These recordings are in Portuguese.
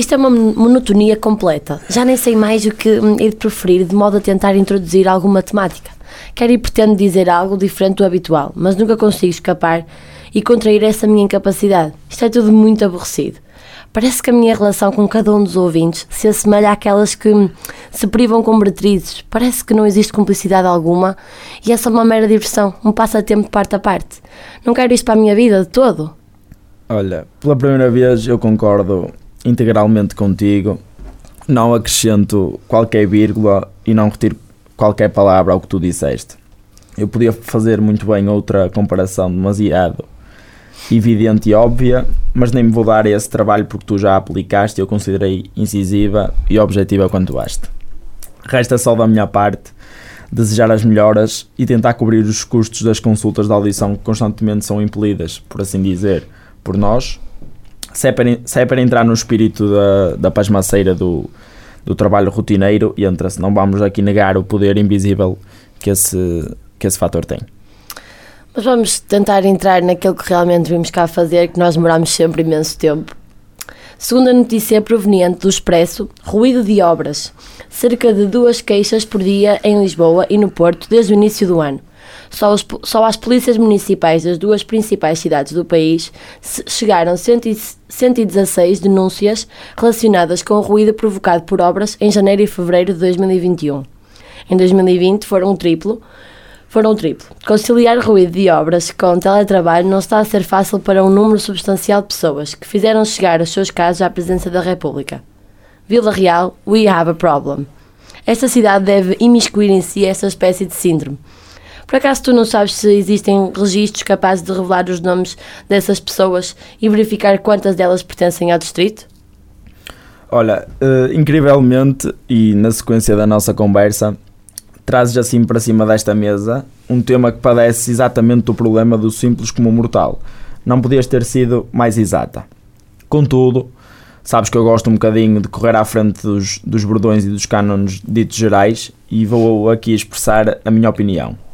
Isto é uma monotonia completa. Já nem sei mais o que hei de preferir, de modo a tentar introduzir alguma temática. Quero e pretendo dizer algo diferente do habitual, mas nunca consigo escapar e contrair essa minha incapacidade. Isto é tudo muito aborrecido. Parece que a minha relação com cada um dos ouvintes se assemelha àquelas que se privam com meretrizes. Parece que não existe cumplicidade alguma e é só uma mera diversão, um passatempo de parte a parte. Não quero isto para a minha vida de todo. Olha, pela primeira vez eu concordo integralmente contigo. Não acrescento qualquer vírgula e não retiro qualquer palavra ao que tu disseste. Eu podia fazer muito bem outra comparação demasiado evidente e óbvia, mas nem me vou dar esse trabalho porque tu já aplicaste e eu considerei incisiva e objetiva quanto baste. Resta só da minha parte desejar as melhoras e tentar cobrir os custos das consultas de audição que constantemente são impelidas, por assim dizer, por nós. Se é para, se é para entrar no espírito da, da pasmaceira do, do trabalho rotineiro, entra-se. Não vamos aqui negar o poder invisível que esse, que esse fator tem. Mas vamos tentar entrar naquilo que realmente vimos cá fazer, que nós demoramos sempre imenso tempo. Segundo a notícia proveniente do Expresso, ruído de obras. Cerca de duas queixas por dia em Lisboa e no Porto desde o início do ano. Só, os, só às polícias municipais das duas principais cidades do país chegaram 116 denúncias relacionadas com o ruído provocado por obras em janeiro e fevereiro de 2021. Em 2020 foram um triplo, foram triplo. Conciliar ruído de obras com teletrabalho não está a ser fácil para um número substancial de pessoas que fizeram chegar os seus casos à presença da República. Vila Real, we have a problem. Esta cidade deve imiscuir em si esta espécie de síndrome. Por acaso tu não sabes se existem registros capazes de revelar os nomes dessas pessoas e verificar quantas delas pertencem ao distrito? Olha, uh, incrivelmente, e na sequência da nossa conversa, trazes assim para cima desta mesa um tema que padece exatamente do problema do simples como mortal. Não podias ter sido mais exata. Contudo, sabes que eu gosto um bocadinho de correr à frente dos, dos bordões e dos cânones ditos gerais e vou aqui expressar a minha opinião.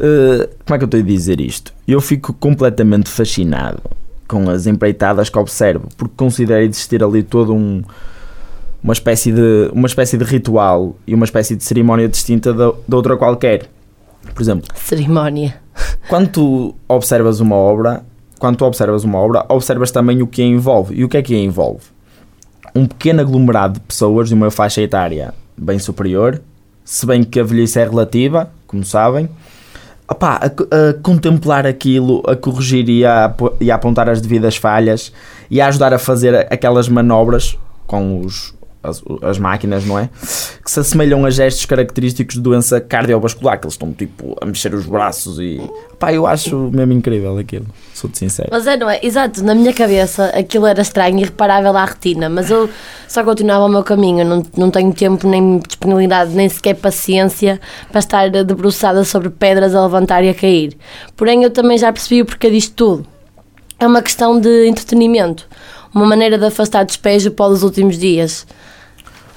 Uh, como é que eu estou a dizer isto? Eu fico completamente fascinado com as empreitadas que observo, porque considero existir ali todo um, uma espécie de uma espécie de ritual e uma espécie de cerimónia distinta da, da outra qualquer. Por exemplo, cerimónia. Quando tu observas uma obra, quando tu observas uma obra, observas também o que a envolve. E o que é que a envolve? Um pequeno aglomerado de pessoas de uma faixa etária bem superior, se bem que a velhice é relativa, como sabem, opá, a, a, contemplar aquilo, a corrigir e a, e a apontar as devidas falhas e a ajudar a fazer aquelas manobras com os, as, as, máquinas, não é? Que se assemelham a gestos característicos de doença cardiovascular, que eles estão tipo a mexer os braços e. Pá, eu acho mesmo incrível aquilo, sou-te sincero. Mas é, não é? Exato, na minha cabeça aquilo era estranho e reparável à retina, mas eu só continuava o meu caminho, não, não tenho tempo, nem disponibilidade, nem sequer paciência para estar debruçada sobre pedras a levantar e a cair. Porém, eu também já percebi o porquê disto tudo. É uma questão de entretenimento, uma maneira de afastar despejo para os últimos dias.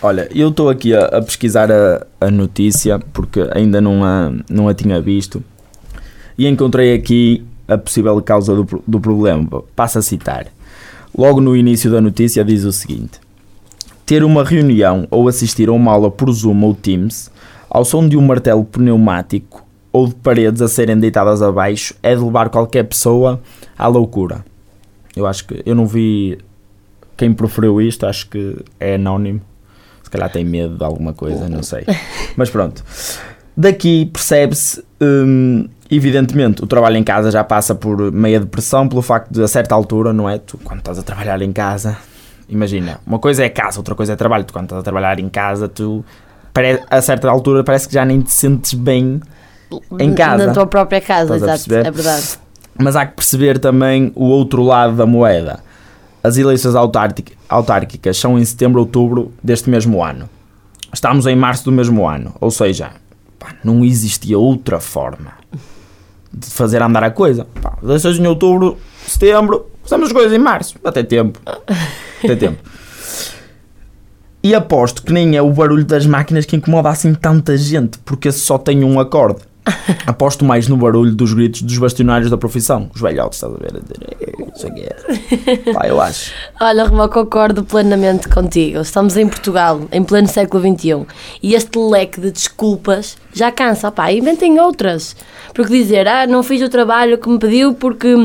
Olha, eu estou aqui a, a pesquisar a, a, notícia porque ainda não a, não a tinha visto e encontrei aqui a possível causa do, do problema. Passo a citar. Logo no início da notícia diz o seguinte: Ter uma reunião ou assistir a uma aula por Zoom ou Teams ao som de um martelo pneumático ou de paredes a serem deitadas abaixo é de levar qualquer pessoa à loucura. Eu acho que eu não vi quem proferiu isto, acho que é anónimo se calhar tem medo de alguma coisa, não sei. Mas pronto. Daqui percebe-se, hum, evidentemente, o trabalho em casa já passa por meia depressão pelo facto de, a certa altura, não é? Tu, quando estás a trabalhar em casa, imagina, uma coisa é casa, outra coisa é trabalho. Tu, quando estás a trabalhar em casa, tu, a certa altura, parece que já nem te sentes bem em casa. Na tua própria casa, exato, é verdade. Mas há que perceber também o outro lado da moeda as eleições autárquicas são em setembro, outubro deste mesmo ano. Estamos em março do mesmo ano, ou seja, pá, não existia outra forma de fazer andar a coisa. Pá, eleições em outubro, setembro, fazemos as coisas em março. Até tempo. Até tempo. E aposto que nem é o barulho das máquinas que incomoda assim tanta gente, porque só tem um acorde. Aposto mais no barulho dos gritos dos bastionários da profissão. Os velhotes, estás a ver? A dizer, "Ei, Não sei o que é. Pá, eu acho. Olha, Romão, concordo plenamente contigo. Estamos em Portugal, em pleno século XXI, e este leque de desculpas já cansa. Pá, inventem outras. Porque dizer, ah, não fiz o trabalho que me pediu porque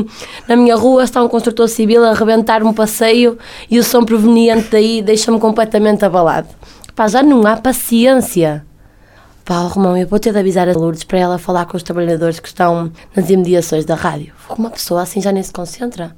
na minha rua está um construtor civil a arrebentar um passeio e o som proveniente daí deixa-me completamente abalado. Pá, já não há paciência. Pá, Romão, eu vou ter de avisar a Lourdes para ela falar com os trabalhadores que estão nas imediações da rádio. Uma pessoa assim já nem se concentra.